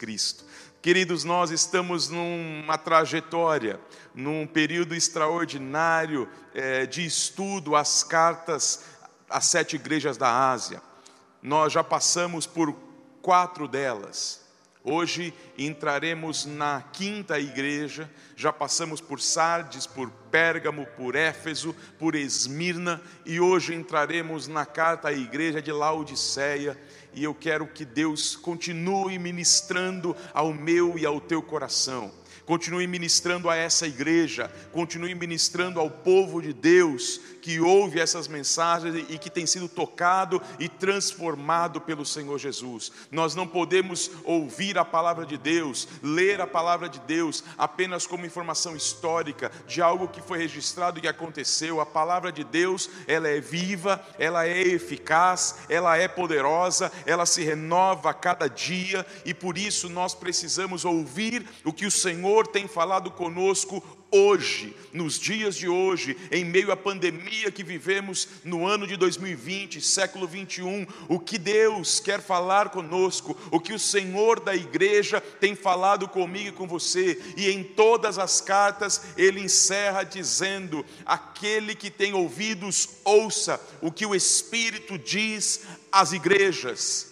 Cristo. Queridos, nós estamos numa trajetória, num período extraordinário é, de estudo às cartas às sete igrejas da Ásia. Nós já passamos por quatro delas. Hoje entraremos na quinta igreja, já passamos por Sardes, por Pérgamo, por Éfeso, por Esmirna e hoje entraremos na carta à igreja de Laodiceia e eu quero que Deus continue ministrando ao meu e ao teu coração. Continue ministrando a essa igreja, continue ministrando ao povo de Deus que ouve essas mensagens e que tem sido tocado e transformado pelo Senhor Jesus. Nós não podemos ouvir a palavra de Deus, ler a palavra de Deus apenas como informação histórica de algo que foi registrado e aconteceu. A palavra de Deus, ela é viva, ela é eficaz, ela é poderosa, ela se renova a cada dia e por isso nós precisamos ouvir o que o Senhor tem falado conosco hoje, nos dias de hoje, em meio à pandemia que vivemos no ano de 2020, século 21, o que Deus quer falar conosco, o que o Senhor da igreja tem falado comigo e com você, e em todas as cartas ele encerra dizendo: aquele que tem ouvidos, ouça o que o Espírito diz às igrejas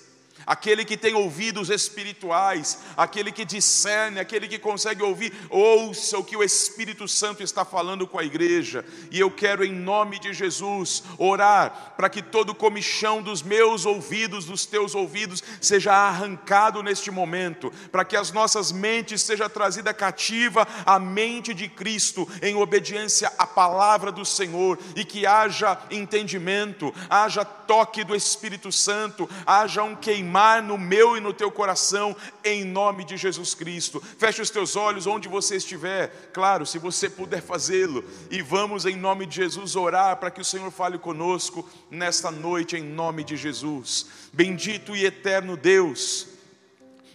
aquele que tem ouvidos espirituais, aquele que discerne, aquele que consegue ouvir, ouça o que o Espírito Santo está falando com a igreja. E eu quero, em nome de Jesus, orar para que todo comichão dos meus ouvidos, dos teus ouvidos, seja arrancado neste momento, para que as nossas mentes seja trazida cativa à mente de Cristo, em obediência à palavra do Senhor, e que haja entendimento, haja toque do Espírito Santo, haja um queimar queimar no meu e no teu coração, em nome de Jesus Cristo. Feche os teus olhos onde você estiver, claro, se você puder fazê-lo, e vamos, em nome de Jesus, orar para que o Senhor fale conosco nesta noite, em nome de Jesus. Bendito e eterno Deus,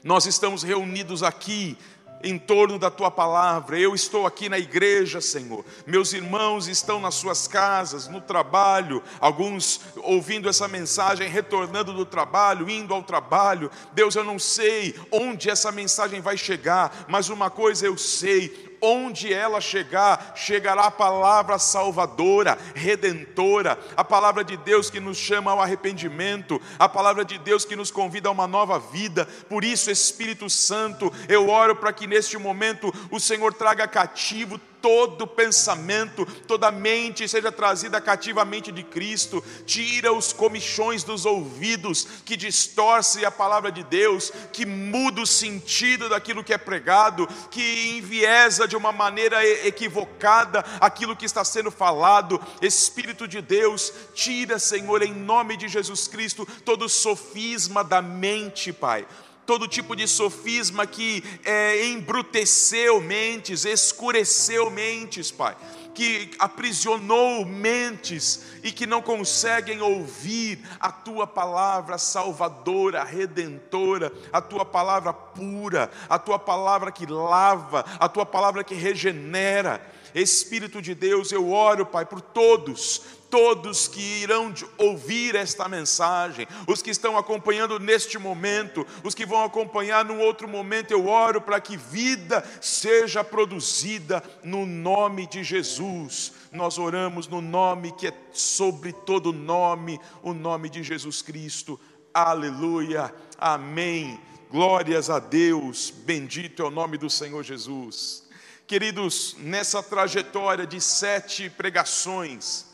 nós estamos reunidos aqui em torno da tua palavra. Eu estou aqui na igreja, Senhor. Meus irmãos estão nas suas casas, no trabalho, alguns ouvindo essa mensagem, retornando do trabalho, indo ao trabalho. Deus, eu não sei onde essa mensagem vai chegar, mas uma coisa eu sei: onde ela chegar, chegará a palavra salvadora, redentora, a palavra de Deus que nos chama ao arrependimento, a palavra de Deus que nos convida a uma nova vida. Por isso, Espírito Santo, eu oro para que neste momento o Senhor traga cativo todo pensamento, toda mente seja trazida cativamente de Cristo, tira os comichões dos ouvidos que distorce a palavra de Deus, que muda o sentido daquilo que é pregado, que enviesa de uma maneira equivocada aquilo que está sendo falado. Espírito de Deus, tira, Senhor, em nome de Jesus Cristo, todo sofisma da mente, Pai todo tipo de sofisma que é, embruteceu mentes, escureceu mentes, Pai, que aprisionou mentes e que não conseguem ouvir a tua palavra salvadora, redentora, a tua palavra pura, a tua palavra que lava, a tua palavra que regenera. Espírito de Deus, eu oro, Pai, por todos, todos que irão ouvir esta mensagem, os que estão acompanhando neste momento, os que vão acompanhar num outro momento, eu oro para que vida seja produzida no nome de Jesus. Nós oramos no nome que é sobre todo nome, o nome de Jesus Cristo. Aleluia. Amém. Glórias a Deus. Bendito é o nome do Senhor Jesus. Queridos, nessa trajetória de sete pregações,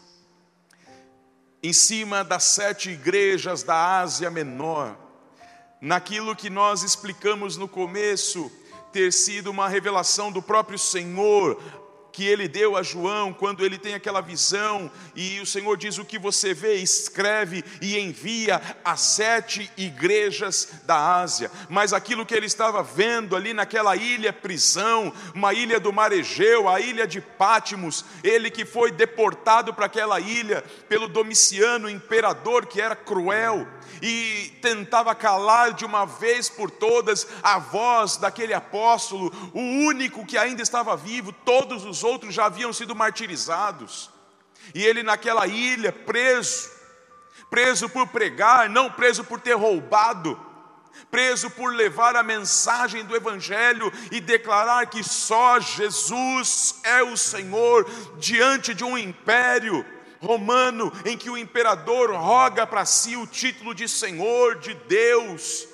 em cima das sete igrejas da Ásia Menor, naquilo que nós explicamos no começo, ter sido uma revelação do próprio Senhor que ele deu a João quando ele tem aquela visão e o Senhor diz: O que você vê, escreve e envia às sete igrejas da Ásia. Mas aquilo que ele estava vendo ali naquela ilha prisão, uma ilha do mar Egeu, a ilha de Pátimos, ele que foi deportado para aquela ilha pelo Domiciano, imperador que era cruel e tentava calar de uma vez por todas a voz daquele apóstolo, o único que ainda estava vivo, todos os outros já haviam sido martirizados. E ele naquela ilha, preso, preso por pregar, não preso por ter roubado, preso por levar a mensagem do Evangelho e declarar que só Jesus é o Senhor diante de um império romano em que o imperador roga para si o título de Senhor de Deus.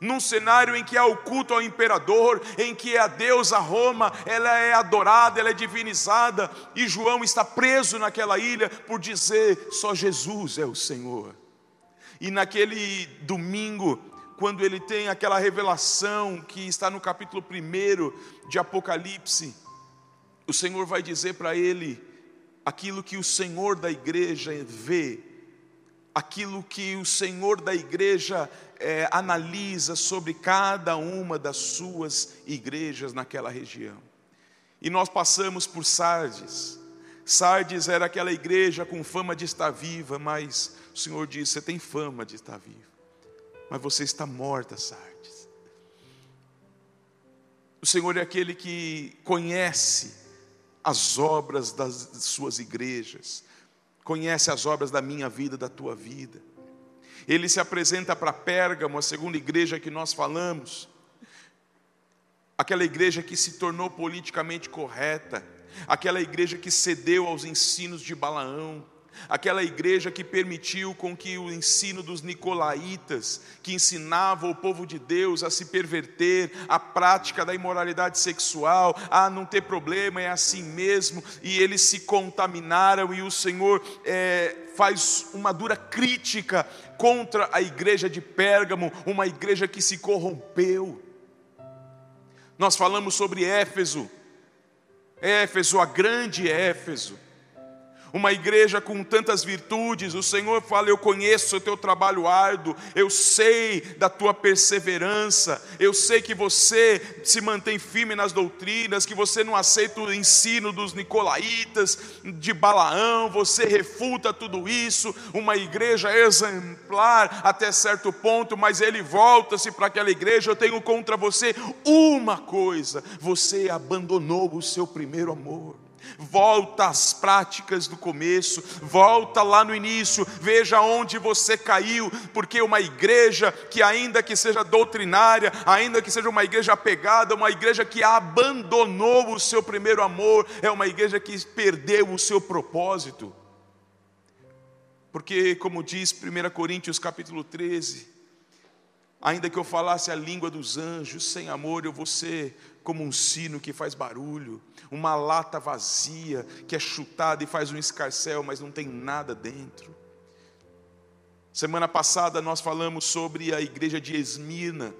Num cenário em que há o culto ao imperador, em que a deusa Roma, ela é adorada, ela é divinizada, e João está preso naquela ilha por dizer só Jesus é o Senhor. E naquele domingo, quando ele tem aquela revelação que está no capítulo 1 de Apocalipse, o Senhor vai dizer para ele aquilo que o Senhor da igreja vê, aquilo que o Senhor da igreja é, analisa sobre cada uma das suas igrejas naquela região. E nós passamos por Sardes. Sardes era aquela igreja com fama de estar viva, mas o Senhor disse: Você tem fama de estar viva, mas você está morta, Sardes. O Senhor é aquele que conhece as obras das suas igrejas, conhece as obras da minha vida, da tua vida. Ele se apresenta para Pérgamo, a segunda igreja que nós falamos, aquela igreja que se tornou politicamente correta, aquela igreja que cedeu aos ensinos de Balaão, aquela igreja que permitiu com que o ensino dos nicolaítas, que ensinava o povo de Deus a se perverter, a prática da imoralidade sexual, a não ter problema, é assim mesmo, e eles se contaminaram, e o Senhor é, faz uma dura crítica contra a igreja de Pérgamo, uma igreja que se corrompeu. Nós falamos sobre Éfeso, Éfeso, a grande Éfeso, uma igreja com tantas virtudes, o Senhor fala: Eu conheço o teu trabalho árduo, eu sei da tua perseverança, eu sei que você se mantém firme nas doutrinas, que você não aceita o ensino dos nicolaítas, de Balaão, você refuta tudo isso. Uma igreja exemplar até certo ponto, mas ele volta-se para aquela igreja. Eu tenho contra você uma coisa: você abandonou o seu primeiro amor volta às práticas do começo, volta lá no início, veja onde você caiu, porque uma igreja que, ainda que seja doutrinária, ainda que seja uma igreja apegada, uma igreja que abandonou o seu primeiro amor, é uma igreja que perdeu o seu propósito. Porque, como diz 1 Coríntios capítulo 13, ainda que eu falasse a língua dos anjos, sem amor eu vou ser como um sino que faz barulho, uma lata vazia que é chutada e faz um escarcel, mas não tem nada dentro. Semana passada nós falamos sobre a igreja de Esmirna,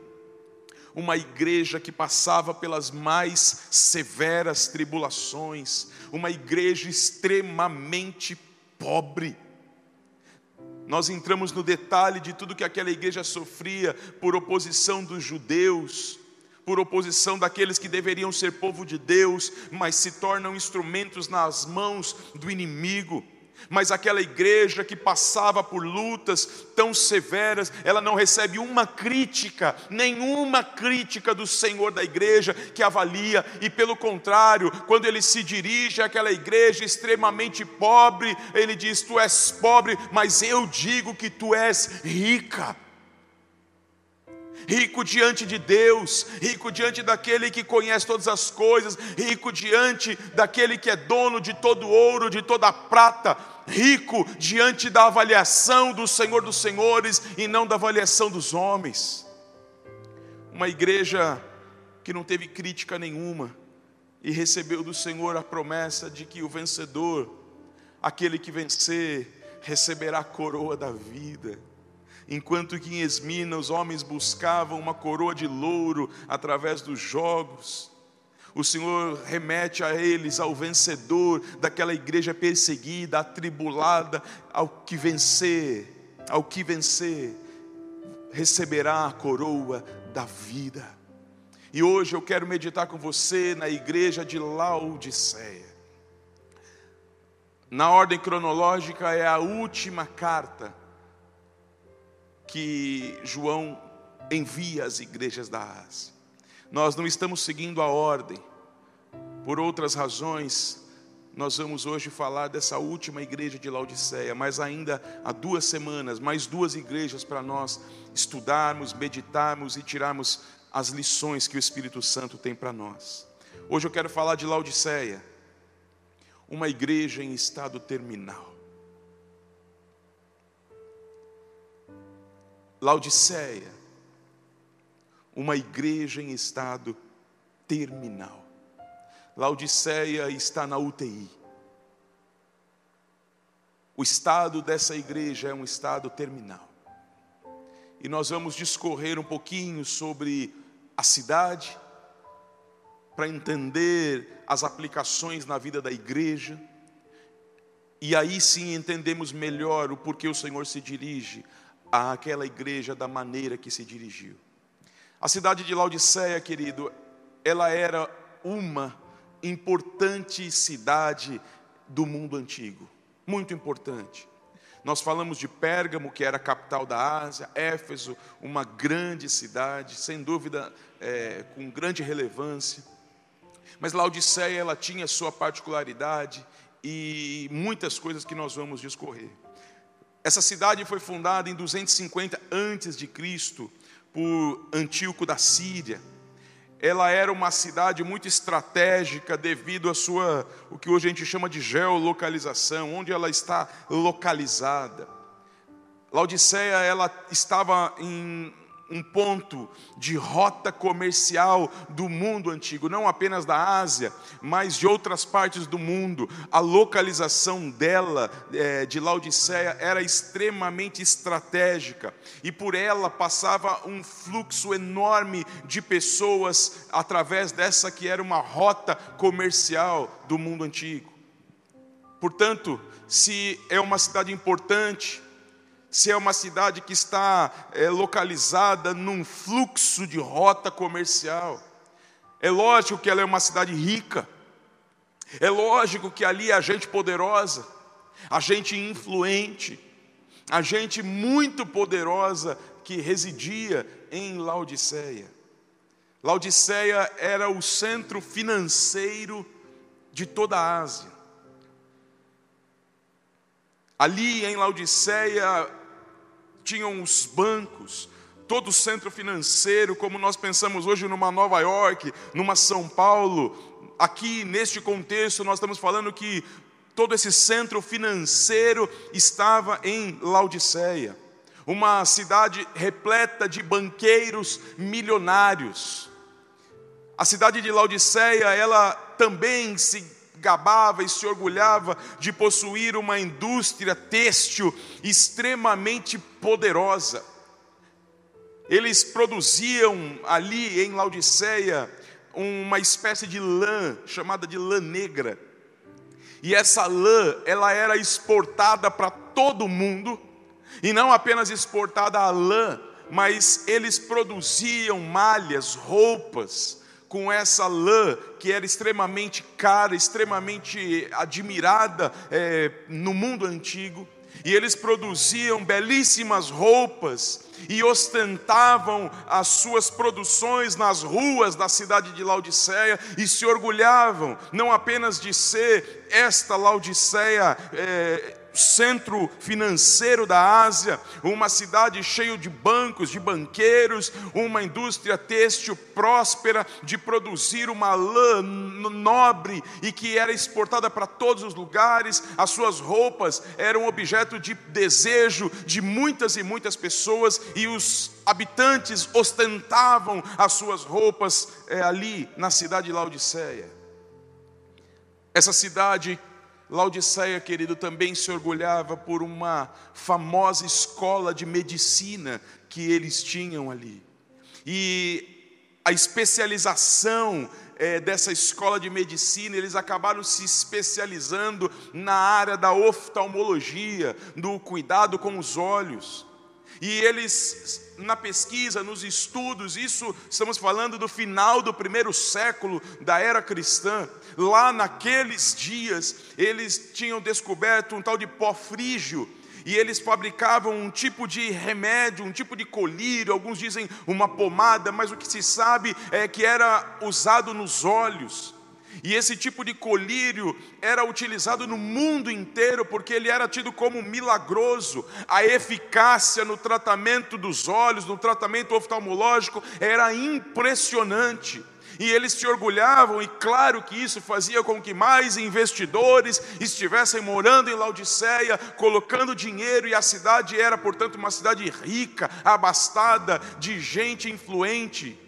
uma igreja que passava pelas mais severas tribulações, uma igreja extremamente pobre. Nós entramos no detalhe de tudo que aquela igreja sofria por oposição dos judeus, por oposição daqueles que deveriam ser povo de Deus, mas se tornam instrumentos nas mãos do inimigo. Mas aquela igreja que passava por lutas tão severas, ela não recebe uma crítica, nenhuma crítica do Senhor da igreja que avalia, e pelo contrário, quando ele se dirige àquela igreja extremamente pobre, ele diz: Tu és pobre, mas eu digo que tu és rica rico diante de Deus, rico diante daquele que conhece todas as coisas, rico diante daquele que é dono de todo ouro, de toda prata, rico diante da avaliação do Senhor dos Senhores e não da avaliação dos homens. Uma igreja que não teve crítica nenhuma e recebeu do Senhor a promessa de que o vencedor, aquele que vencer, receberá a coroa da vida enquanto que em Esmina os homens buscavam uma coroa de louro através dos jogos. O Senhor remete a eles, ao vencedor daquela igreja perseguida, atribulada, ao que vencer, ao que vencer, receberá a coroa da vida. E hoje eu quero meditar com você na igreja de Laodiceia. Na ordem cronológica, é a última carta que João envia às igrejas da Ásia. Nós não estamos seguindo a ordem, por outras razões, nós vamos hoje falar dessa última igreja de Laodiceia, mas ainda há duas semanas, mais duas igrejas para nós estudarmos, meditarmos e tirarmos as lições que o Espírito Santo tem para nós. Hoje eu quero falar de Laodiceia, uma igreja em estado terminal. Laodiceia, uma igreja em estado terminal. Laodiceia está na UTI. O estado dessa igreja é um estado terminal. E nós vamos discorrer um pouquinho sobre a cidade, para entender as aplicações na vida da igreja. E aí sim entendemos melhor o porquê o Senhor se dirige àquela igreja da maneira que se dirigiu. A cidade de Laodiceia, querido, ela era uma importante cidade do mundo antigo, muito importante. Nós falamos de Pérgamo, que era a capital da Ásia, Éfeso, uma grande cidade, sem dúvida, é, com grande relevância. Mas Laodiceia, ela tinha sua particularidade e muitas coisas que nós vamos discorrer. Essa cidade foi fundada em 250 antes de Cristo por Antíoco da Síria ela era uma cidade muito estratégica devido à sua, o que hoje a gente chama de geolocalização, onde ela está localizada. Laodiceia, ela estava em um ponto de rota comercial do mundo antigo, não apenas da Ásia, mas de outras partes do mundo. A localização dela, é, de Laodiceia, era extremamente estratégica e por ela passava um fluxo enorme de pessoas através dessa que era uma rota comercial do mundo antigo. Portanto, se é uma cidade importante, se é uma cidade que está é, localizada num fluxo de rota comercial. É lógico que ela é uma cidade rica, é lógico que ali há gente poderosa, a gente influente, a gente muito poderosa que residia em Laodiceia. Laodiceia era o centro financeiro de toda a Ásia. Ali em Laodiceia tinham os bancos, todo o centro financeiro, como nós pensamos hoje numa Nova York, numa São Paulo. Aqui neste contexto, nós estamos falando que todo esse centro financeiro estava em Laodiceia, uma cidade repleta de banqueiros milionários. A cidade de Laodiceia, ela também se gabava e se orgulhava de possuir uma indústria têxtil extremamente poderosa. Eles produziam ali em Laodiceia uma espécie de lã chamada de lã negra. E essa lã, ela era exportada para todo o mundo, e não apenas exportada a lã, mas eles produziam malhas, roupas, com essa lã que era extremamente cara, extremamente admirada é, no mundo antigo. E eles produziam belíssimas roupas e ostentavam as suas produções nas ruas da cidade de Laodiceia e se orgulhavam não apenas de ser esta Laodiceia é, centro financeiro da Ásia, uma cidade cheia de bancos, de banqueiros, uma indústria têxtil próspera de produzir uma lã nobre e que era exportada para todos os lugares. As suas roupas eram objeto de desejo de muitas e muitas pessoas e os habitantes ostentavam as suas roupas é, ali na cidade de Laodiceia. Essa cidade Laodiceia, querido, também se orgulhava por uma famosa escola de medicina que eles tinham ali. E a especialização é, dessa escola de medicina, eles acabaram se especializando na área da oftalmologia, do cuidado com os olhos. E eles, na pesquisa, nos estudos, isso estamos falando do final do primeiro século da era cristã. Lá naqueles dias, eles tinham descoberto um tal de pó frígio, e eles fabricavam um tipo de remédio, um tipo de colírio, alguns dizem uma pomada, mas o que se sabe é que era usado nos olhos. E esse tipo de colírio era utilizado no mundo inteiro porque ele era tido como milagroso. A eficácia no tratamento dos olhos, no tratamento oftalmológico, era impressionante. E eles se orgulhavam, e claro que isso fazia com que mais investidores estivessem morando em Laodiceia, colocando dinheiro, e a cidade era, portanto, uma cidade rica, abastada de gente influente.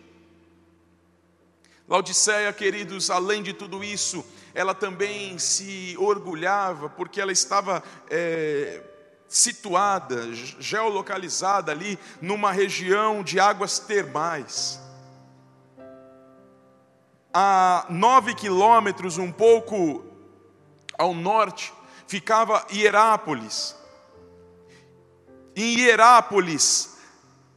Laodiceia, queridos, além de tudo isso, ela também se orgulhava, porque ela estava é, situada, geolocalizada ali, numa região de águas termais. A nove quilômetros, um pouco ao norte, ficava Hierápolis. Em Hierápolis,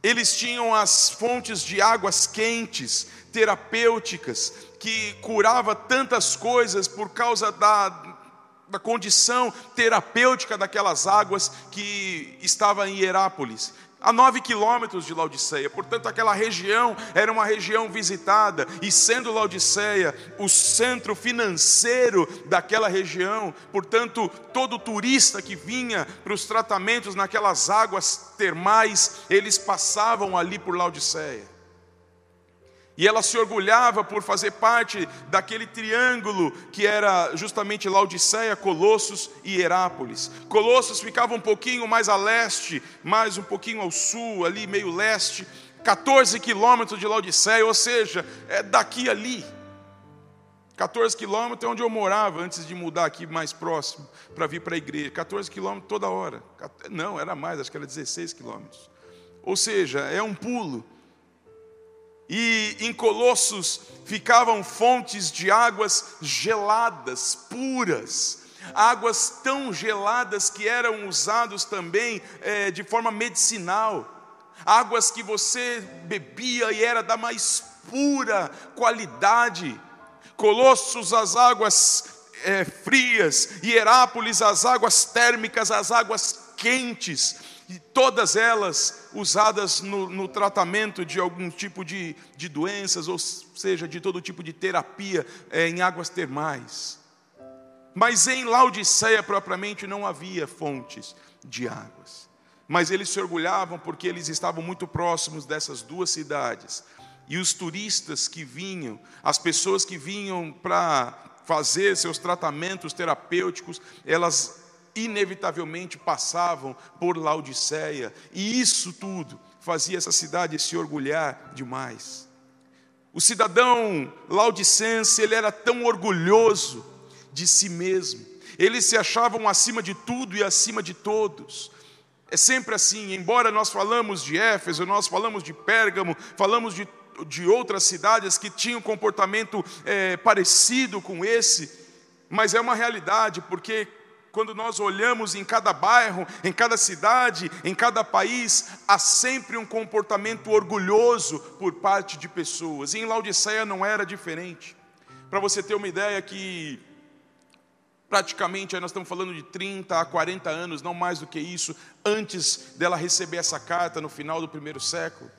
eles tinham as fontes de águas quentes, terapêuticas, que curava tantas coisas por causa da, da condição terapêutica daquelas águas que estava em Hierápolis a nove quilômetros de Laodiceia. Portanto, aquela região era uma região visitada, e sendo Laodiceia o centro financeiro daquela região, portanto, todo turista que vinha para os tratamentos naquelas águas termais, eles passavam ali por Laodiceia. E ela se orgulhava por fazer parte daquele triângulo que era justamente Laodiceia, Colossos e Herápolis. Colossos ficava um pouquinho mais a leste, mais um pouquinho ao sul, ali meio leste, 14 quilômetros de Laodiceia, ou seja, é daqui ali. 14 quilômetros é onde eu morava antes de mudar aqui mais próximo para vir para a igreja. 14 quilômetros toda hora. Não, era mais, acho que era 16 quilômetros. Ou seja, é um pulo. E em Colossos ficavam fontes de águas geladas, puras, águas tão geladas que eram usadas também é, de forma medicinal, águas que você bebia e era da mais pura qualidade. Colossos, as águas é, frias, Hierápolis, as águas térmicas, as águas quentes e todas elas usadas no, no tratamento de algum tipo de, de, doenças, ou seja, de todo tipo de terapia é, em águas termais. Mas em Laodiceia propriamente não havia fontes de águas. Mas eles se orgulhavam porque eles estavam muito próximos dessas duas cidades. E os turistas que vinham, as pessoas que vinham para fazer seus tratamentos terapêuticos, elas inevitavelmente passavam por Laodiceia, e isso tudo fazia essa cidade se orgulhar demais. O cidadão laudicense, ele era tão orgulhoso de si mesmo, eles se achavam acima de tudo e acima de todos. É sempre assim, embora nós falamos de Éfeso, nós falamos de Pérgamo, falamos de, de outras cidades que tinham comportamento é, parecido com esse, mas é uma realidade, porque quando nós olhamos em cada bairro, em cada cidade, em cada país, há sempre um comportamento orgulhoso por parte de pessoas. E em Laodiceia não era diferente. Para você ter uma ideia que praticamente nós estamos falando de 30 a 40 anos, não mais do que isso, antes dela receber essa carta no final do primeiro século,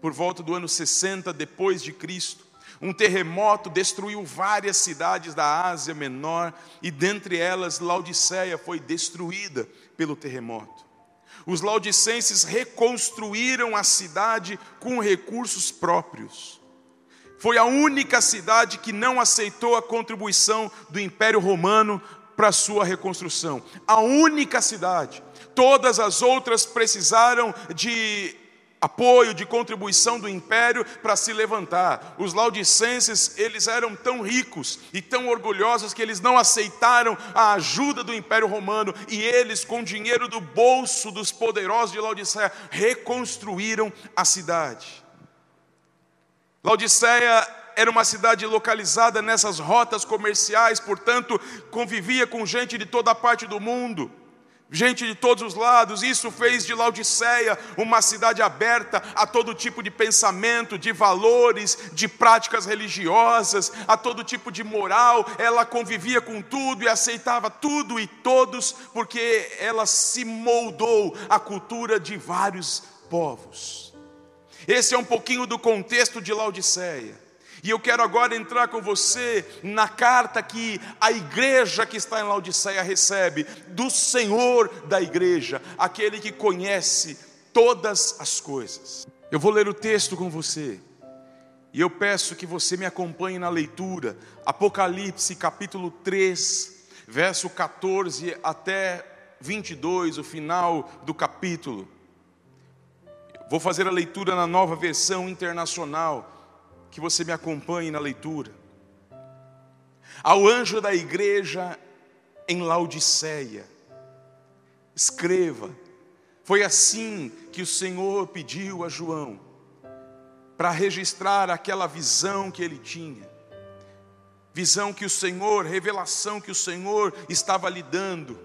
por volta do ano 60 depois de Cristo. Um terremoto destruiu várias cidades da Ásia Menor e dentre elas Laodiceia foi destruída pelo terremoto. Os laudicenses reconstruíram a cidade com recursos próprios. Foi a única cidade que não aceitou a contribuição do Império Romano para sua reconstrução. A única cidade. Todas as outras precisaram de apoio, de contribuição do império para se levantar. Os laudicenses, eles eram tão ricos e tão orgulhosos que eles não aceitaram a ajuda do império romano e eles, com dinheiro do bolso dos poderosos de Laodiceia, reconstruíram a cidade. Laodiceia era uma cidade localizada nessas rotas comerciais, portanto, convivia com gente de toda parte do mundo gente de todos os lados. Isso fez de Laodiceia uma cidade aberta a todo tipo de pensamento, de valores, de práticas religiosas, a todo tipo de moral. Ela convivia com tudo e aceitava tudo e todos, porque ela se moldou à cultura de vários povos. Esse é um pouquinho do contexto de Laodiceia. E eu quero agora entrar com você na carta que a igreja que está em Laodiceia recebe, do Senhor da igreja, aquele que conhece todas as coisas. Eu vou ler o texto com você, e eu peço que você me acompanhe na leitura, Apocalipse capítulo 3, verso 14 até 22, o final do capítulo. Vou fazer a leitura na nova versão internacional que você me acompanhe na leitura. Ao anjo da igreja em Laodiceia, escreva, foi assim que o Senhor pediu a João, para registrar aquela visão que ele tinha, visão que o Senhor, revelação que o Senhor estava lhe dando,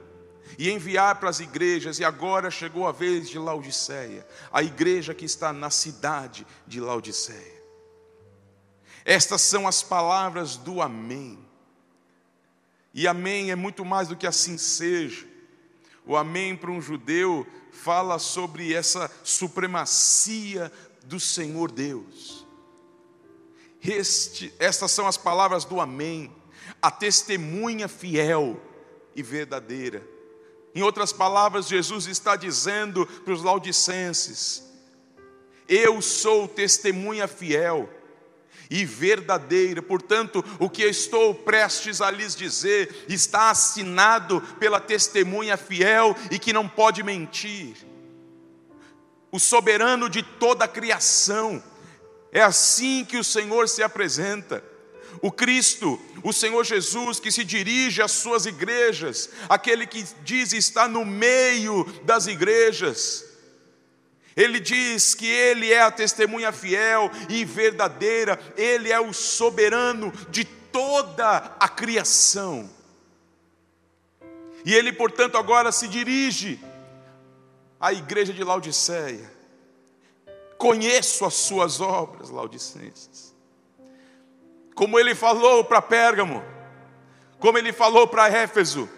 e enviar para as igrejas, e agora chegou a vez de Laodiceia, a igreja que está na cidade de Laodiceia. Estas são as palavras do Amém. E Amém é muito mais do que assim seja. O Amém para um judeu fala sobre essa supremacia do Senhor Deus. Este, estas são as palavras do Amém, a testemunha fiel e verdadeira. Em outras palavras, Jesus está dizendo para os laudicenses: Eu sou testemunha fiel e verdadeira. Portanto, o que estou prestes a lhes dizer está assinado pela testemunha fiel e que não pode mentir. O soberano de toda a criação. É assim que o Senhor se apresenta. O Cristo, o Senhor Jesus, que se dirige às suas igrejas, aquele que diz estar no meio das igrejas, ele diz que Ele é a testemunha fiel e verdadeira, Ele é o soberano de toda a criação. E Ele, portanto, agora se dirige à igreja de Laodiceia. Conheço as suas obras, Laodicenses. Como Ele falou para Pérgamo, como Ele falou para Éfeso,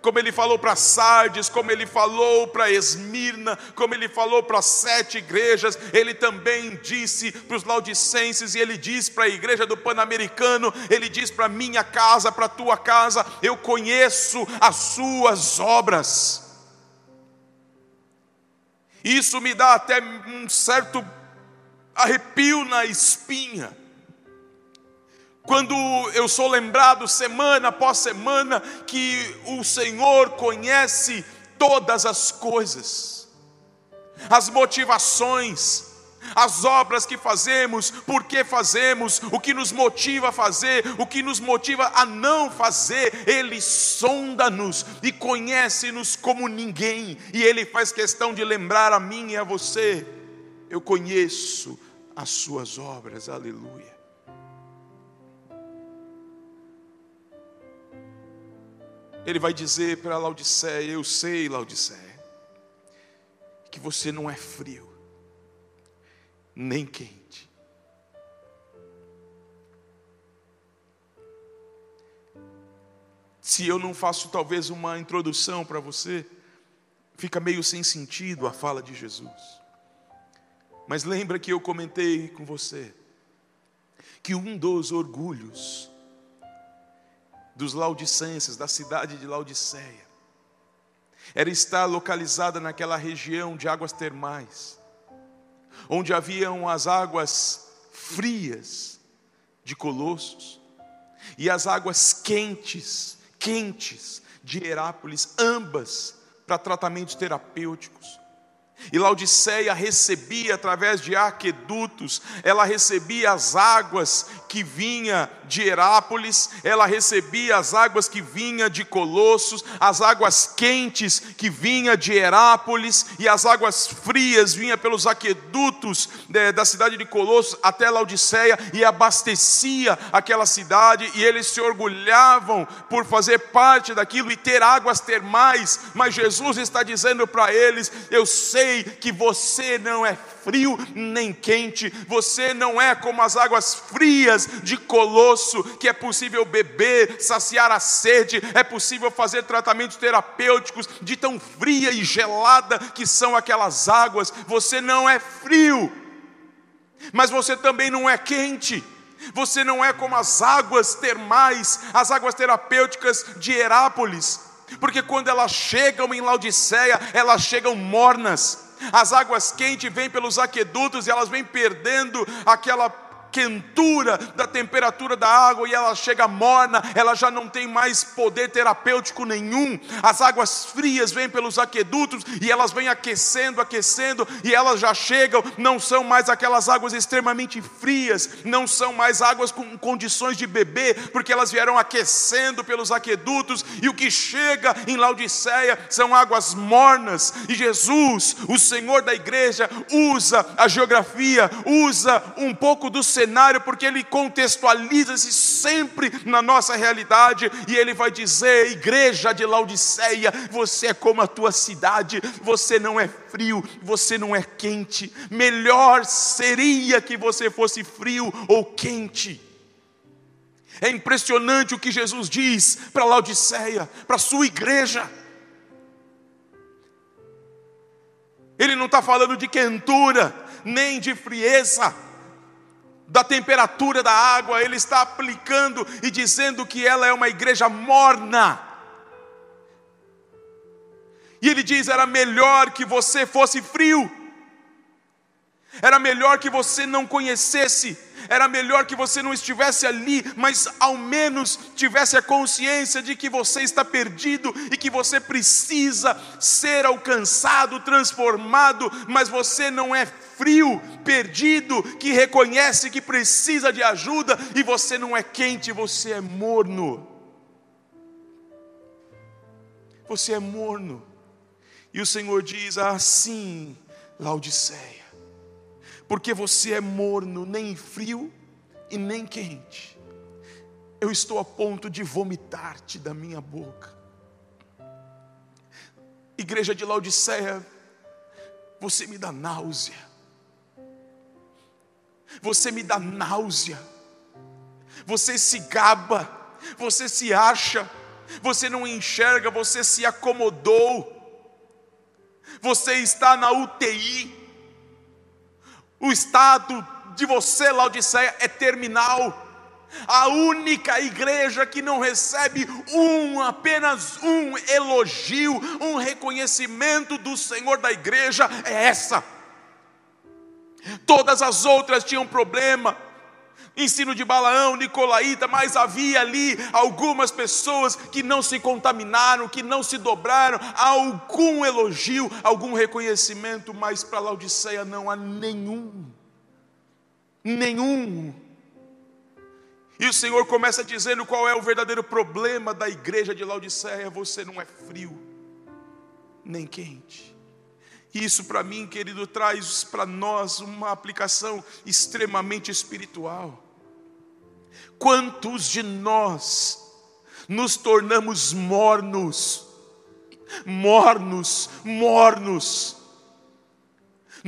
como ele falou para Sardes, como ele falou para Esmirna, como ele falou para sete igrejas, ele também disse para os laudicenses, e ele diz para a igreja do Pan-Americano, ele diz para minha casa, para tua casa, eu conheço as suas obras. Isso me dá até um certo arrepio na espinha quando eu sou lembrado semana após semana que o Senhor conhece todas as coisas, as motivações, as obras que fazemos, por que fazemos, o que nos motiva a fazer, o que nos motiva a não fazer, Ele sonda-nos e conhece-nos como ninguém, e Ele faz questão de lembrar a mim e a você: eu conheço as Suas obras, aleluia. Ele vai dizer para Laodiceia: Eu sei, Laodiceia, que você não é frio, nem quente. Se eu não faço talvez uma introdução para você, fica meio sem sentido a fala de Jesus. Mas lembra que eu comentei com você que um dos orgulhos dos Laudicenses, da cidade de Laodiceia. Era estar localizada naquela região de águas termais, onde haviam as águas frias de Colossos e as águas quentes, quentes de Herápolis, ambas para tratamentos terapêuticos. E Laodiceia recebia através de aquedutos, ela recebia as águas que vinha de Herápolis, ela recebia as águas que vinha de Colossos, as águas quentes que vinha de Herápolis e as águas frias vinha pelos aquedutos de, da cidade de Colossos até Laodiceia e abastecia aquela cidade e eles se orgulhavam por fazer parte daquilo e ter águas termais, mas Jesus está dizendo para eles: eu sei que você não é frio nem quente, você não é como as águas frias de Colosso, que é possível beber, saciar a sede, é possível fazer tratamentos terapêuticos de tão fria e gelada que são aquelas águas. Você não é frio, mas você também não é quente. Você não é como as águas termais, as águas terapêuticas de Herápolis, porque quando elas chegam em Laodiceia, elas chegam mornas. As águas quentes vêm pelos aquedutos e elas vêm perdendo aquela quentura da temperatura da água e ela chega morna, ela já não tem mais poder terapêutico nenhum. As águas frias vêm pelos aquedutos e elas vêm aquecendo, aquecendo e elas já chegam, não são mais aquelas águas extremamente frias, não são mais águas com condições de beber, porque elas vieram aquecendo pelos aquedutos e o que chega em Laodiceia são águas mornas. E Jesus, o Senhor da igreja, usa a geografia, usa um pouco do cenário, porque ele contextualiza-se sempre na nossa realidade, e ele vai dizer: Igreja de Laodiceia, você é como a tua cidade, você não é frio, você não é quente, melhor seria que você fosse frio ou quente. É impressionante o que Jesus diz para Laodiceia, para a sua igreja. Ele não está falando de quentura, nem de frieza, da temperatura da água, ele está aplicando e dizendo que ela é uma igreja morna. E ele diz: era melhor que você fosse frio, era melhor que você não conhecesse, era melhor que você não estivesse ali, mas ao menos tivesse a consciência de que você está perdido e que você precisa ser alcançado, transformado, mas você não é frio, perdido, que reconhece que precisa de ajuda e você não é quente, você é morno. Você é morno. E o Senhor diz assim, Laodiceia, porque você é morno, nem frio e nem quente. Eu estou a ponto de vomitar-te da minha boca. Igreja de Laodiceia, você me dá náusea você me dá náusea, você se gaba, você se acha, você não enxerga, você se acomodou, você está na UTI, o estado de você, Laodiceia, é terminal. A única igreja que não recebe um, apenas um elogio, um reconhecimento do Senhor da igreja é essa. Todas as outras tinham problema. Ensino de Balaão, Nicolaíta, mas havia ali algumas pessoas que não se contaminaram, que não se dobraram, algum elogio, algum reconhecimento, mas para Laodiceia não há nenhum. Nenhum. E o Senhor começa dizendo qual é o verdadeiro problema da igreja de Laodiceia: você não é frio, nem quente. Isso para mim, querido, traz para nós uma aplicação extremamente espiritual. Quantos de nós nos tornamos mornos, mornos, mornos,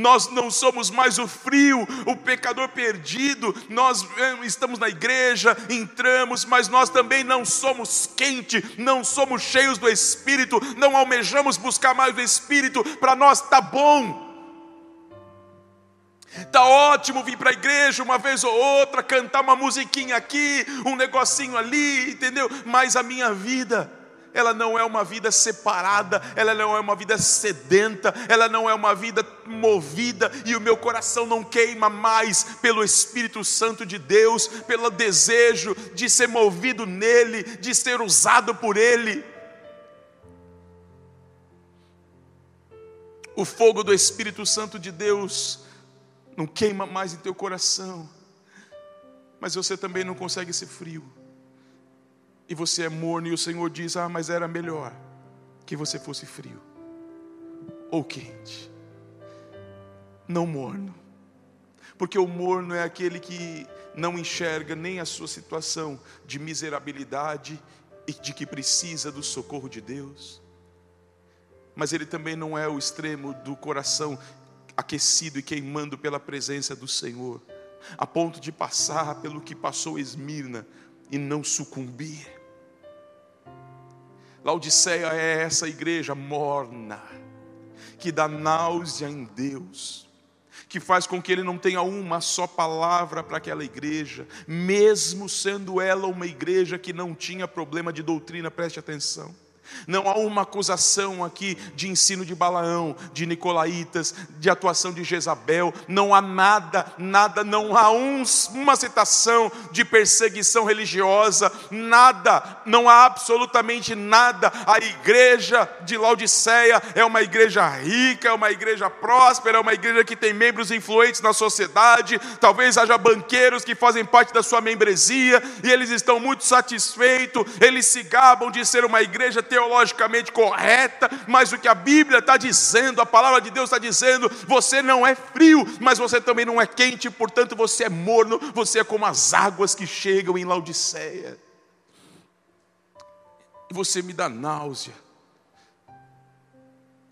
nós não somos mais o frio, o pecador perdido. Nós eh, estamos na igreja, entramos, mas nós também não somos quente, não somos cheios do Espírito, não almejamos buscar mais do Espírito. Para nós está bom. Tá ótimo vir para a igreja uma vez ou outra, cantar uma musiquinha aqui, um negocinho ali, entendeu? Mas a minha vida ela não é uma vida separada, ela não é uma vida sedenta, ela não é uma vida movida e o meu coração não queima mais pelo Espírito Santo de Deus, pelo desejo de ser movido nele, de ser usado por ele. O fogo do Espírito Santo de Deus não queima mais em teu coração, mas você também não consegue ser frio e você é morno, e o Senhor diz: Ah, mas era melhor que você fosse frio ou quente, não morno, porque o morno é aquele que não enxerga nem a sua situação de miserabilidade e de que precisa do socorro de Deus, mas ele também não é o extremo do coração aquecido e queimando pela presença do Senhor, a ponto de passar pelo que passou Esmirna e não sucumbir. Laodiceia é essa igreja morna, que dá náusea em Deus, que faz com que ele não tenha uma só palavra para aquela igreja, mesmo sendo ela uma igreja que não tinha problema de doutrina, preste atenção. Não há uma acusação aqui de ensino de Balaão, de Nicolaitas, de atuação de Jezabel. Não há nada, nada, não há um, uma citação de perseguição religiosa, nada, não há absolutamente nada. A igreja de Laodiceia é uma igreja rica, é uma igreja próspera, é uma igreja que tem membros influentes na sociedade. Talvez haja banqueiros que fazem parte da sua membresia e eles estão muito satisfeitos, eles se gabam de ser uma igreja teológica teologicamente correta, mas o que a Bíblia está dizendo, a palavra de Deus está dizendo, você não é frio, mas você também não é quente, portanto você é morno, você é como as águas que chegam em Laodiceia. E você me dá náusea.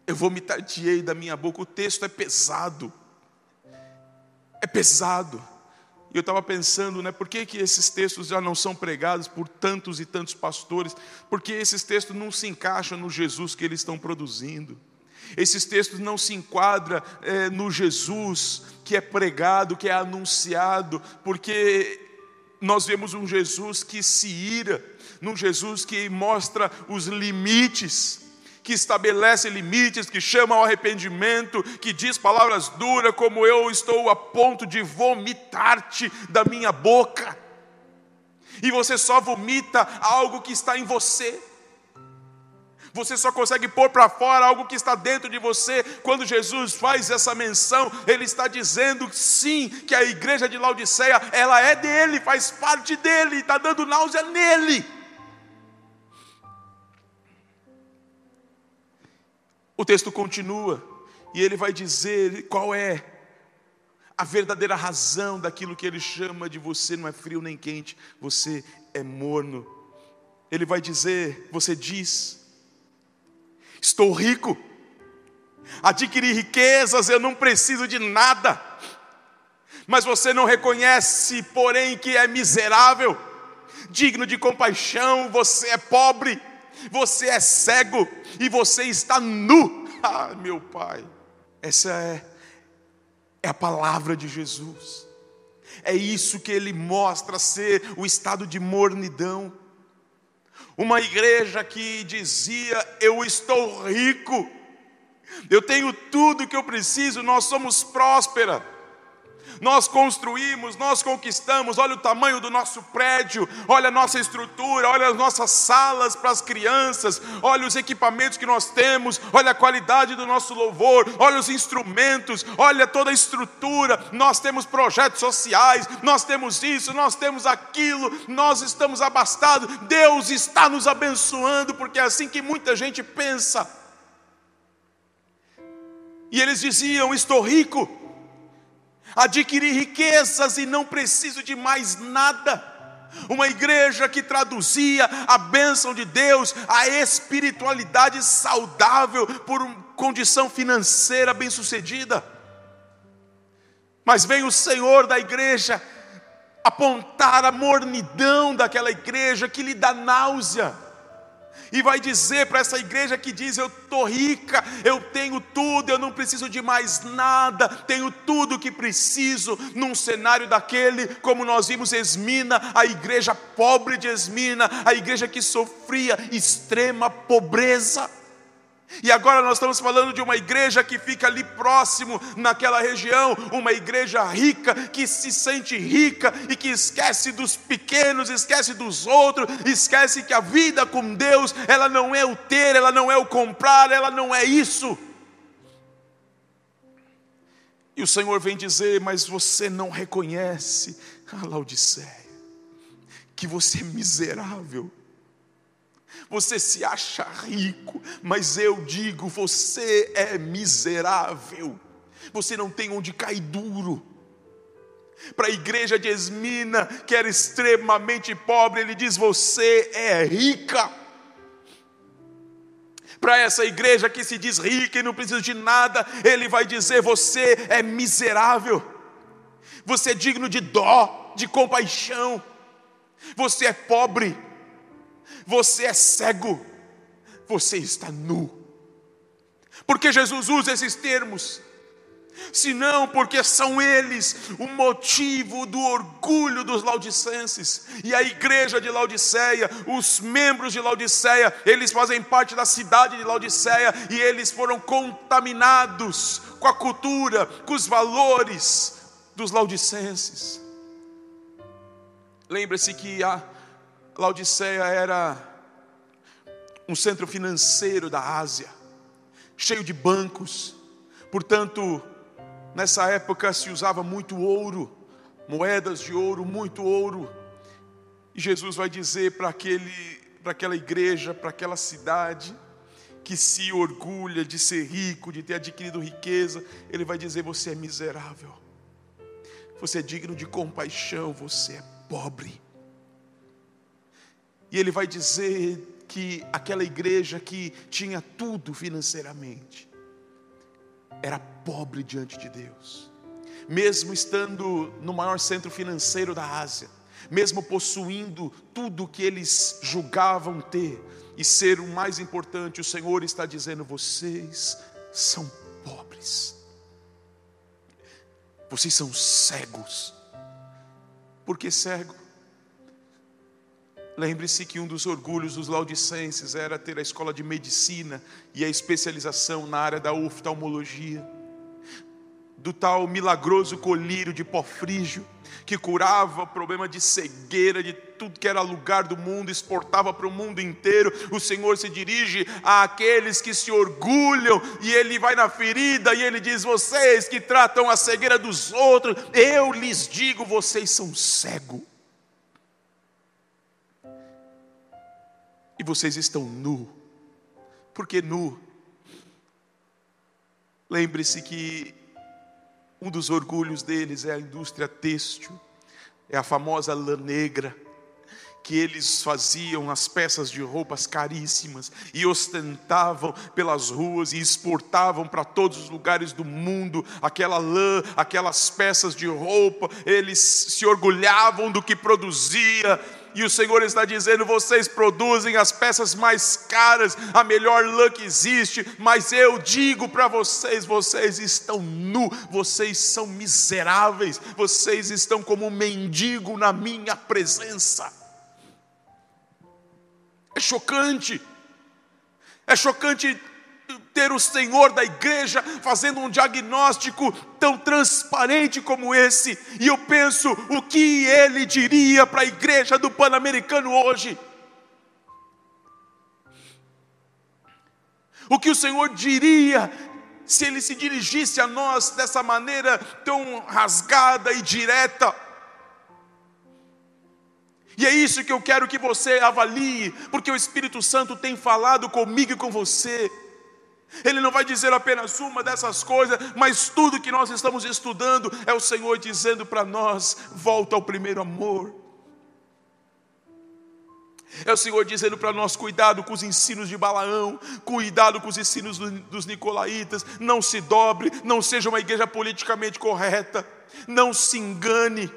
Eu vomitar-te-ei da minha boca. O texto é pesado. É pesado. E eu estava pensando, né, por que, que esses textos já não são pregados por tantos e tantos pastores? Porque esses textos não se encaixam no Jesus que eles estão produzindo. Esses textos não se enquadram é, no Jesus que é pregado, que é anunciado, porque nós vemos um Jesus que se ira, num Jesus que mostra os limites que estabelece limites, que chama ao arrependimento, que diz palavras duras, como eu estou a ponto de vomitar-te da minha boca. E você só vomita algo que está em você. Você só consegue pôr para fora algo que está dentro de você. Quando Jesus faz essa menção, ele está dizendo sim que a igreja de Laodiceia, ela é dele, faz parte dele, está dando náusea nele. O texto continua e ele vai dizer qual é a verdadeira razão daquilo que ele chama de você não é frio nem quente, você é morno. Ele vai dizer: Você diz, estou rico, adquiri riquezas, eu não preciso de nada, mas você não reconhece, porém, que é miserável, digno de compaixão, você é pobre, você é cego, e você está nu. Ah, meu Pai, essa é, é a palavra de Jesus. É isso que ele mostra ser o estado de mornidão. Uma igreja que dizia: Eu estou rico, eu tenho tudo que eu preciso, nós somos próspera nós construímos, nós conquistamos, olha o tamanho do nosso prédio, olha a nossa estrutura, olha as nossas salas para as crianças, olha os equipamentos que nós temos, olha a qualidade do nosso louvor, olha os instrumentos, olha toda a estrutura, nós temos projetos sociais, nós temos isso, nós temos aquilo, nós estamos abastados, Deus está nos abençoando, porque é assim que muita gente pensa. E eles diziam: Estou rico, adquirir riquezas e não preciso de mais nada. Uma igreja que traduzia a bênção de Deus, a espiritualidade saudável por condição financeira bem-sucedida. Mas vem o Senhor da igreja apontar a mornidão daquela igreja que lhe dá náusea e vai dizer para essa igreja que diz: Eu estou rica, eu tenho tudo, eu não preciso de mais nada, tenho tudo o que preciso, num cenário daquele, como nós vimos Esmina, a igreja pobre de Esmina, a igreja que sofria extrema pobreza. E agora nós estamos falando de uma igreja que fica ali próximo, naquela região, uma igreja rica, que se sente rica e que esquece dos pequenos, esquece dos outros, esquece que a vida com Deus, ela não é o ter, ela não é o comprar, ela não é isso. E o Senhor vem dizer: Mas você não reconhece, a Laodiceia, que você é miserável você se acha rico, mas eu digo, você é miserável. Você não tem onde cair duro. Para a igreja de Esmina, que era extremamente pobre, ele diz: Você é rica. Para essa igreja que se diz rica e não precisa de nada, ele vai dizer: Você é miserável. Você é digno de dó, de compaixão. Você é pobre você é cego, você está nu. Porque Jesus usa esses termos. senão porque são eles o motivo do orgulho dos laudicenses. E a igreja de Laodiceia, os membros de Laodiceia, eles fazem parte da cidade de Laodiceia e eles foram contaminados com a cultura, com os valores dos laudicenses. Lembre-se que a Laodiceia era um centro financeiro da Ásia, cheio de bancos, portanto, Nessa época se usava muito ouro, moedas de ouro, muito ouro. E Jesus vai dizer para aquele, para aquela igreja, para aquela cidade que se orgulha de ser rico, de ter adquirido riqueza, ele vai dizer: você é miserável. Você é digno de compaixão, você é pobre. E ele vai dizer que aquela igreja que tinha tudo financeiramente, era pobre diante de Deus. Mesmo estando no maior centro financeiro da Ásia, mesmo possuindo tudo que eles julgavam ter e ser o mais importante, o Senhor está dizendo: vocês são pobres, vocês são cegos. Por que cego? Lembre-se que um dos orgulhos dos laudicenses era ter a escola de medicina e a especialização na área da oftalmologia. Do tal milagroso colírio de pó frígio, que curava problema de cegueira de tudo que era lugar do mundo, exportava para o mundo inteiro. O Senhor se dirige àqueles que se orgulham, e Ele vai na ferida e Ele diz: Vocês que tratam a cegueira dos outros, eu lhes digo, vocês são cegos. E vocês estão nu. Por que nu? Lembre-se que um dos orgulhos deles é a indústria têxtil, é a famosa lã negra, que eles faziam as peças de roupas caríssimas e ostentavam pelas ruas e exportavam para todos os lugares do mundo aquela lã, aquelas peças de roupa, eles se orgulhavam do que produzia, e o Senhor está dizendo: vocês produzem as peças mais caras, a melhor lã que existe, mas eu digo para vocês: vocês estão nu, vocês são miseráveis, vocês estão como um mendigo na minha presença. É chocante, é chocante ter o Senhor da igreja fazendo um diagnóstico tão transparente como esse, e eu penso o que ele diria para a igreja do Pan-Americano hoje. O que o Senhor diria se ele se dirigisse a nós dessa maneira tão rasgada e direta? E é isso que eu quero que você avalie, porque o Espírito Santo tem falado comigo e com você. Ele não vai dizer apenas uma dessas coisas, mas tudo que nós estamos estudando é o Senhor dizendo para nós: volta ao primeiro amor. É o Senhor dizendo para nós: cuidado com os ensinos de Balaão, cuidado com os ensinos dos Nicolaítas, não se dobre, não seja uma igreja politicamente correta, não se engane,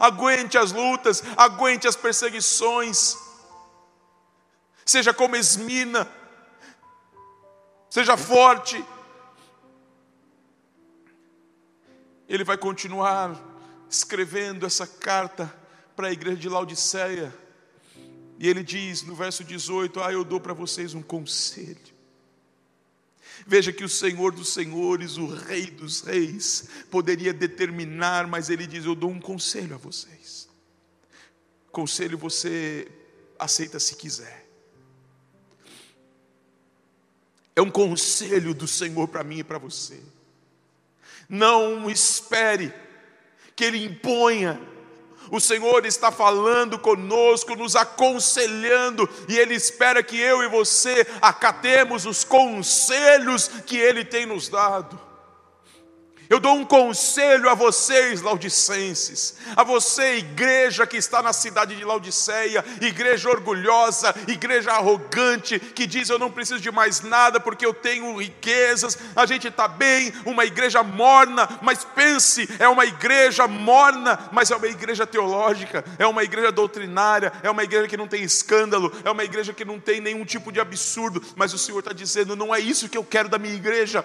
aguente as lutas, aguente as perseguições, seja como Esmina seja forte. Ele vai continuar escrevendo essa carta para a igreja de Laodiceia. E ele diz no verso 18: Ah, eu dou para vocês um conselho. Veja que o Senhor dos Senhores, o Rei dos Reis, poderia determinar, mas ele diz: Eu dou um conselho a vocês. Conselho você aceita se quiser. É um conselho do Senhor para mim e para você. Não espere que Ele imponha. O Senhor está falando conosco, nos aconselhando, e Ele espera que eu e você acatemos os conselhos que Ele tem nos dado. Eu dou um conselho a vocês, laudicenses, a você, igreja que está na cidade de Laodiceia, igreja orgulhosa, igreja arrogante, que diz: Eu não preciso de mais nada porque eu tenho riquezas, a gente está bem, uma igreja morna, mas pense, é uma igreja morna, mas é uma igreja teológica, é uma igreja doutrinária, é uma igreja que não tem escândalo, é uma igreja que não tem nenhum tipo de absurdo, mas o Senhor está dizendo: Não é isso que eu quero da minha igreja.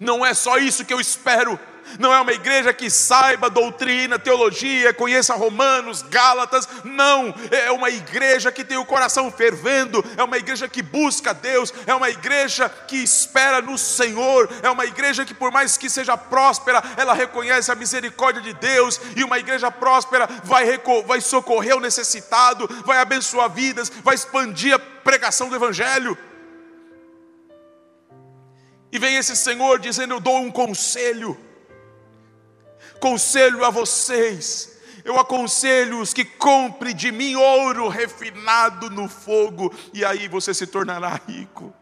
Não é só isso que eu espero. Não é uma igreja que saiba doutrina, teologia, conheça Romanos, Gálatas, não, é uma igreja que tem o coração fervendo, é uma igreja que busca Deus, é uma igreja que espera no Senhor, é uma igreja que, por mais que seja próspera, ela reconhece a misericórdia de Deus, e uma igreja próspera vai, vai socorrer o necessitado, vai abençoar vidas, vai expandir a pregação do Evangelho. E vem esse Senhor dizendo: Eu dou um conselho conselho a vocês, eu aconselho-os que compre de mim ouro refinado no fogo, e aí você se tornará rico.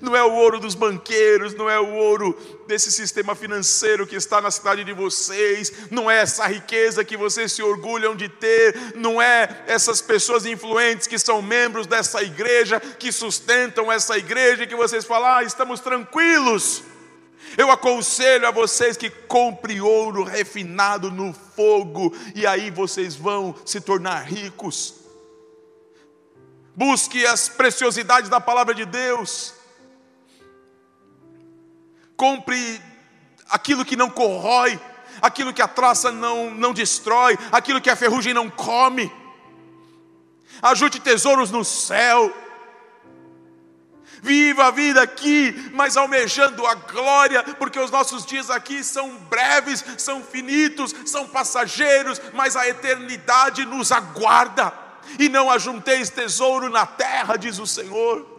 Não é o ouro dos banqueiros, não é o ouro desse sistema financeiro que está na cidade de vocês, não é essa riqueza que vocês se orgulham de ter, não é essas pessoas influentes que são membros dessa igreja, que sustentam essa igreja, que vocês falam, ah, estamos tranquilos. Eu aconselho a vocês que compre ouro refinado no fogo, e aí vocês vão se tornar ricos. Busque as preciosidades da palavra de Deus. Compre aquilo que não corrói, aquilo que a traça não, não destrói, aquilo que a ferrugem não come. Ajute tesouros no céu Viva a vida aqui, mas almejando a glória, porque os nossos dias aqui são breves, são finitos, são passageiros, mas a eternidade nos aguarda. E não ajunteis tesouro na terra, diz o Senhor.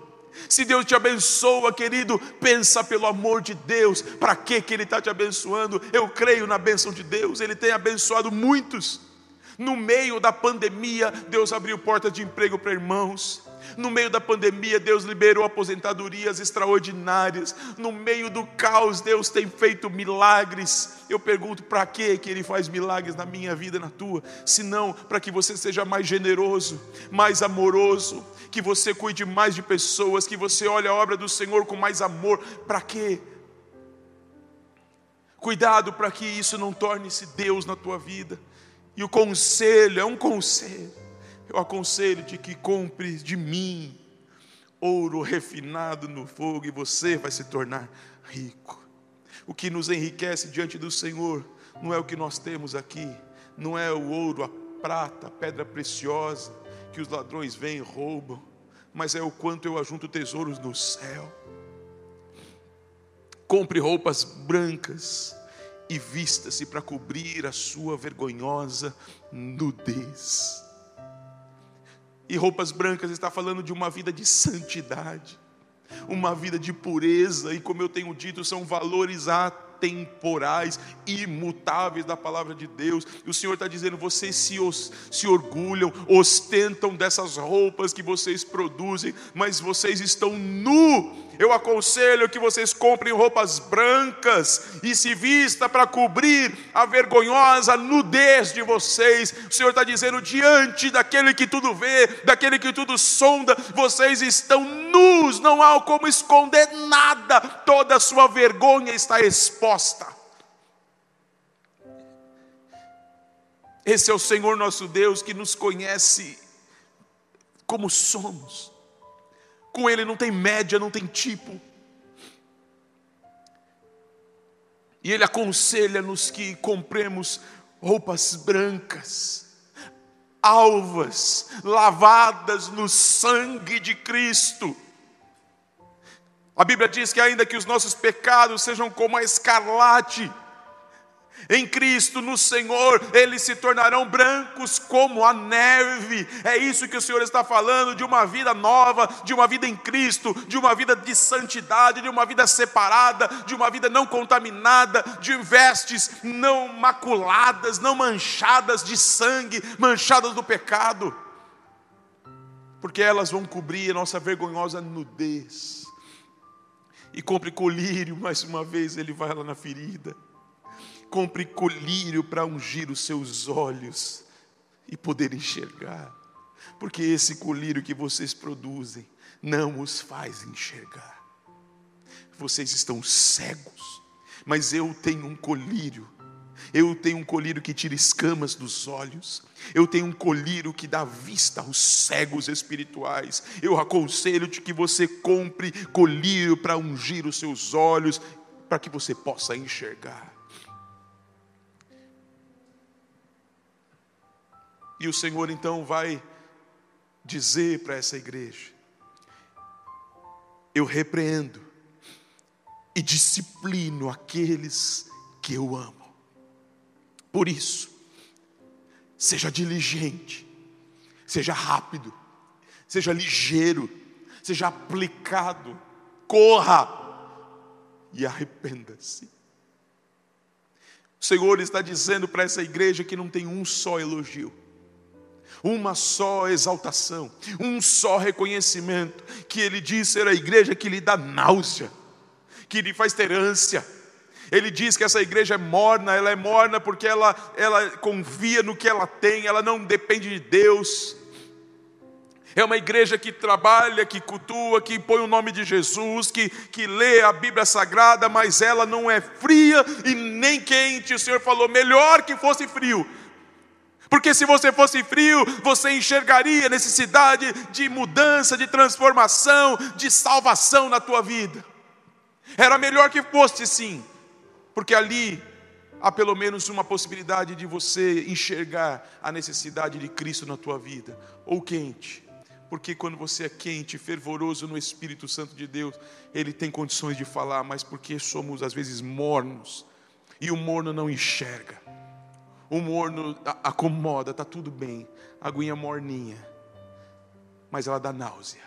Se Deus te abençoa, querido, pensa pelo amor de Deus, para que, que Ele está te abençoando? Eu creio na bênção de Deus, Ele tem abençoado muitos. No meio da pandemia, Deus abriu portas de emprego para irmãos. No meio da pandemia, Deus liberou aposentadorias extraordinárias. No meio do caos, Deus tem feito milagres. Eu pergunto para que Ele faz milagres na minha vida, na tua? Se não, para que você seja mais generoso, mais amoroso, que você cuide mais de pessoas, que você olhe a obra do Senhor com mais amor. Para quê? Cuidado para que isso não torne-se Deus na tua vida. E o conselho é um conselho eu aconselho de que compre de mim ouro refinado no fogo e você vai se tornar rico. O que nos enriquece diante do Senhor não é o que nós temos aqui, não é o ouro, a prata, a pedra preciosa que os ladrões vêm e roubam, mas é o quanto eu ajunto tesouros no céu. Compre roupas brancas e vista-se para cobrir a sua vergonhosa nudez. E roupas brancas está falando de uma vida de santidade, uma vida de pureza, e como eu tenho dito, são valores atemporais, imutáveis da palavra de Deus. E o Senhor está dizendo: vocês se, se orgulham, ostentam dessas roupas que vocês produzem, mas vocês estão nu eu aconselho que vocês comprem roupas brancas e se vista para cobrir a vergonhosa nudez de vocês. O Senhor está dizendo: diante daquele que tudo vê, daquele que tudo sonda, vocês estão nus, não há como esconder nada, toda a sua vergonha está exposta. Esse é o Senhor nosso Deus que nos conhece como somos. Com Ele não tem média, não tem tipo. E Ele aconselha-nos que compremos roupas brancas, alvas, lavadas no sangue de Cristo. A Bíblia diz que, ainda que os nossos pecados sejam como a escarlate, em Cristo, no Senhor, eles se tornarão brancos como a neve. É isso que o Senhor está falando: de uma vida nova, de uma vida em Cristo, de uma vida de santidade, de uma vida separada, de uma vida não contaminada, de vestes não maculadas, não manchadas de sangue, manchadas do pecado, porque elas vão cobrir a nossa vergonhosa nudez. E compre colírio, mais uma vez, ele vai lá na ferida compre colírio para ungir os seus olhos e poder enxergar, porque esse colírio que vocês produzem não os faz enxergar. Vocês estão cegos, mas eu tenho um colírio. Eu tenho um colírio que tira escamas dos olhos. Eu tenho um colírio que dá vista aos cegos espirituais. Eu aconselho-te que você compre colírio para ungir os seus olhos para que você possa enxergar. E o Senhor então vai dizer para essa igreja: Eu repreendo e disciplino aqueles que eu amo. Por isso, seja diligente, seja rápido, seja ligeiro, seja aplicado, corra e arrependa-se. O Senhor está dizendo para essa igreja que não tem um só elogio uma só exaltação, um só reconhecimento, que ele diz ser a igreja que lhe dá náusea, que lhe faz ter ânsia. Ele diz que essa igreja é morna, ela é morna porque ela, ela confia no que ela tem, ela não depende de Deus. É uma igreja que trabalha, que cultua, que põe o nome de Jesus, que, que lê a Bíblia Sagrada, mas ela não é fria e nem quente. O Senhor falou: melhor que fosse frio, porque se você fosse frio, você enxergaria necessidade de mudança, de transformação, de salvação na tua vida. Era melhor que fosse sim, porque ali há pelo menos uma possibilidade de você enxergar a necessidade de Cristo na tua vida. Ou quente, porque quando você é quente, fervoroso no Espírito Santo de Deus, ele tem condições de falar, mas porque somos às vezes mornos, e o morno não enxerga. O morno acomoda, está tudo bem. A aguinha morninha. Mas ela dá náusea.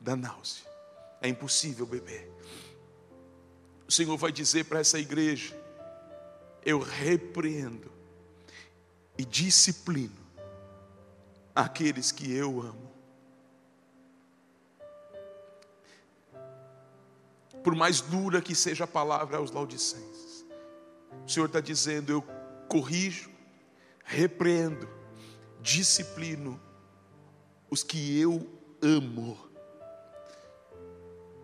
Dá náusea. É impossível beber. O Senhor vai dizer para essa igreja: Eu repreendo e disciplino aqueles que eu amo. Por mais dura que seja a palavra aos laudicenses, o Senhor está dizendo: Eu corrijo, repreendo, disciplino os que eu amo.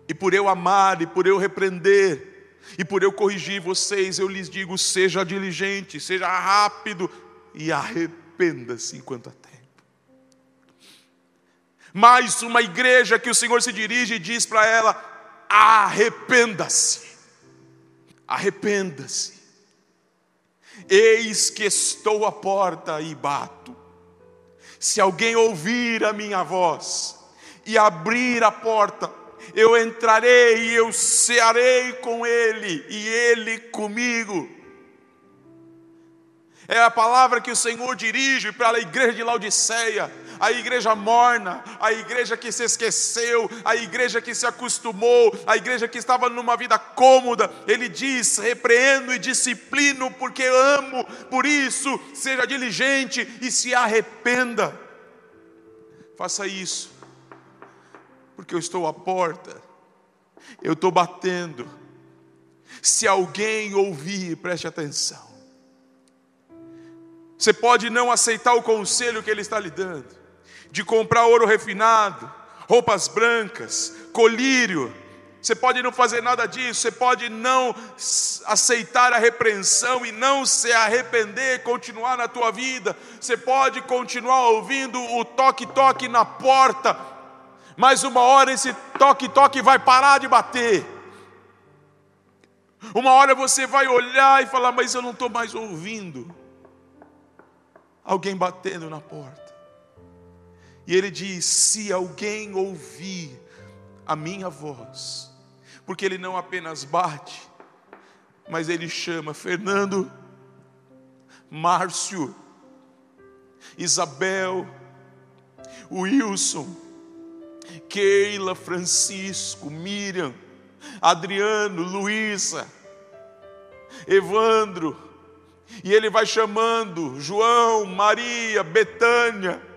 E por eu amar, e por eu repreender, e por eu corrigir vocês, eu lhes digo: seja diligente, seja rápido e arrependa-se enquanto há tempo. Mais uma igreja que o Senhor se dirige e diz para ela: arrependa-se, arrependa-se. Eis que estou à porta e bato. Se alguém ouvir a minha voz e abrir a porta, eu entrarei e eu cearei com ele e ele comigo. É a palavra que o Senhor dirige para a igreja de Laodiceia a igreja morna, a igreja que se esqueceu, a igreja que se acostumou, a igreja que estava numa vida cômoda. Ele diz: repreendo e disciplino porque amo, por isso seja diligente e se arrependa. Faça isso, porque eu estou à porta, eu estou batendo. Se alguém ouvir, preste atenção. Você pode não aceitar o conselho que ele está lhe dando de comprar ouro refinado, roupas brancas, colírio. Você pode não fazer nada disso, você pode não aceitar a repreensão e não se arrepender, continuar na tua vida. Você pode continuar ouvindo o toque-toque na porta, mas uma hora esse toque-toque vai parar de bater. Uma hora você vai olhar e falar, mas eu não estou mais ouvindo alguém batendo na porta. E ele diz: Se alguém ouvir a minha voz, porque ele não apenas bate, mas ele chama Fernando, Márcio, Isabel, Wilson, Keila, Francisco, Miriam, Adriano, Luísa, Evandro, e ele vai chamando João, Maria, Betânia,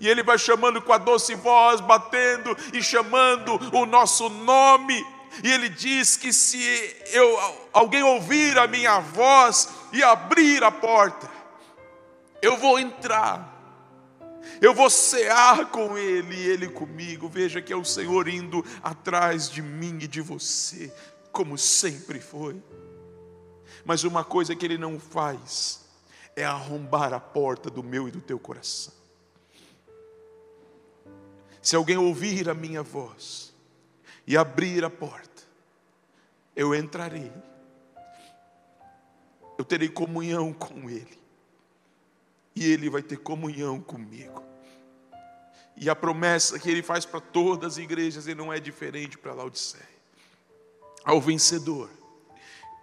e ele vai chamando com a doce voz, batendo e chamando o nosso nome. E ele diz que se eu, alguém ouvir a minha voz e abrir a porta, eu vou entrar, eu vou cear com ele e ele comigo. Veja que é o Senhor indo atrás de mim e de você, como sempre foi. Mas uma coisa que ele não faz é arrombar a porta do meu e do teu coração. Se alguém ouvir a minha voz e abrir a porta, eu entrarei, eu terei comunhão com Ele, e Ele vai ter comunhão comigo. E a promessa que Ele faz para todas as igrejas, e não é diferente para Laodiceia. Ao vencedor,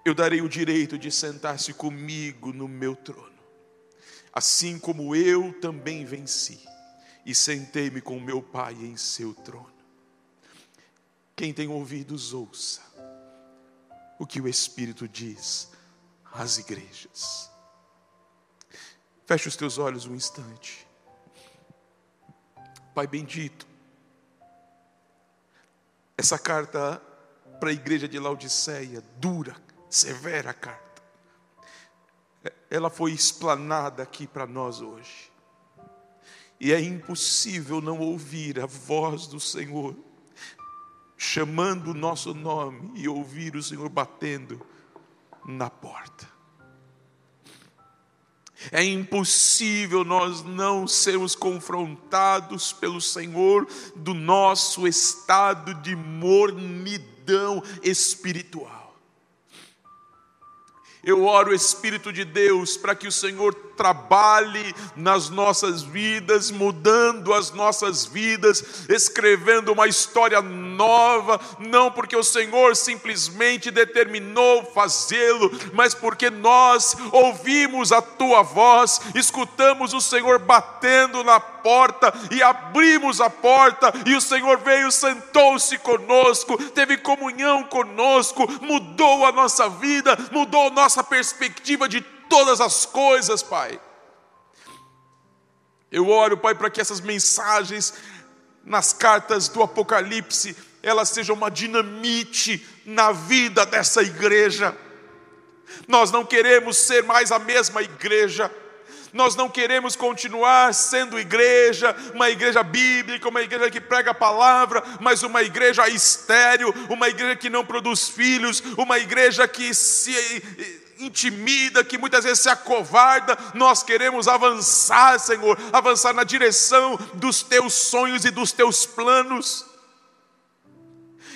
eu darei o direito de sentar-se comigo no meu trono, assim como eu também venci e sentei-me com meu Pai em seu trono. Quem tem ouvidos, ouça o que o Espírito diz às igrejas. Feche os teus olhos um instante. Pai bendito, essa carta para a igreja de Laodiceia, dura, severa carta, ela foi explanada aqui para nós hoje. E é impossível não ouvir a voz do Senhor chamando o nosso nome e ouvir o Senhor batendo na porta. É impossível nós não sermos confrontados pelo Senhor do nosso estado de mornidão espiritual. Eu oro, Espírito de Deus, para que o Senhor trabalhe nas nossas vidas, mudando as nossas vidas, escrevendo uma história nova, não porque o Senhor simplesmente determinou fazê-lo, mas porque nós ouvimos a tua voz, escutamos o Senhor batendo na porta e abrimos a porta, e o Senhor veio, sentou-se conosco, teve comunhão conosco, mudou a nossa vida, mudou nossa perspectiva de todas as coisas, Pai. Eu oro, Pai, para que essas mensagens nas cartas do Apocalipse, elas sejam uma dinamite na vida dessa igreja. Nós não queremos ser mais a mesma igreja. Nós não queremos continuar sendo igreja, uma igreja bíblica, uma igreja que prega a palavra, mas uma igreja estéril, uma igreja que não produz filhos, uma igreja que se intimida, que muitas vezes se acovarda, nós queremos avançar, Senhor, avançar na direção dos teus sonhos e dos teus planos.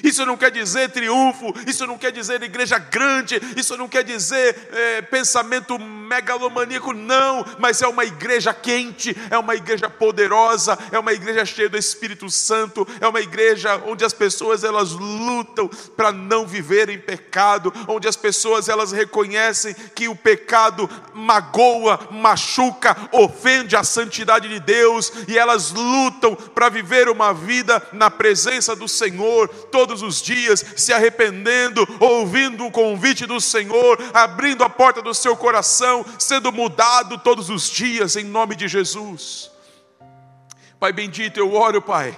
Isso não quer dizer triunfo, isso não quer dizer igreja grande, isso não quer dizer é, pensamento megalomaníaco, não, mas é uma igreja quente, é uma igreja poderosa, é uma igreja cheia do Espírito Santo, é uma igreja onde as pessoas elas lutam para não viver em pecado, onde as pessoas elas reconhecem que o pecado magoa, machuca, ofende a santidade de Deus e elas lutam para viver uma vida na presença do Senhor. Todo todos os dias, se arrependendo, ouvindo o convite do Senhor, abrindo a porta do seu coração, sendo mudado todos os dias, em nome de Jesus. Pai bendito, eu oro, Pai,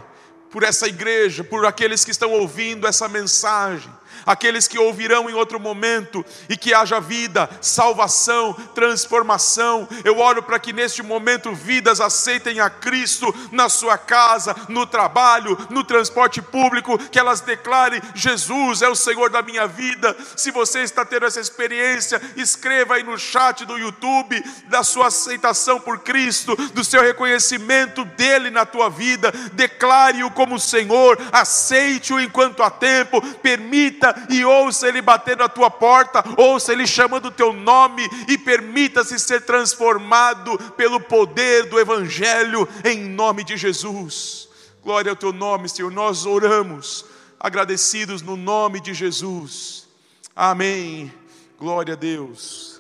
por essa igreja, por aqueles que estão ouvindo essa mensagem aqueles que ouvirão em outro momento, e que haja vida, salvação, transformação. Eu oro para que neste momento vidas aceitem a Cristo na sua casa, no trabalho, no transporte público, que elas declarem: Jesus é o Senhor da minha vida. Se você está tendo essa experiência, escreva aí no chat do YouTube da sua aceitação por Cristo, do seu reconhecimento dele na tua vida. Declare-o como Senhor, aceite-o enquanto há tempo, permita e ouça Ele bater na tua porta, ouça Ele chamando o teu nome e permita-se ser transformado pelo poder do Evangelho, em nome de Jesus. Glória ao teu nome, Senhor. Nós oramos, agradecidos no nome de Jesus. Amém. Glória a Deus.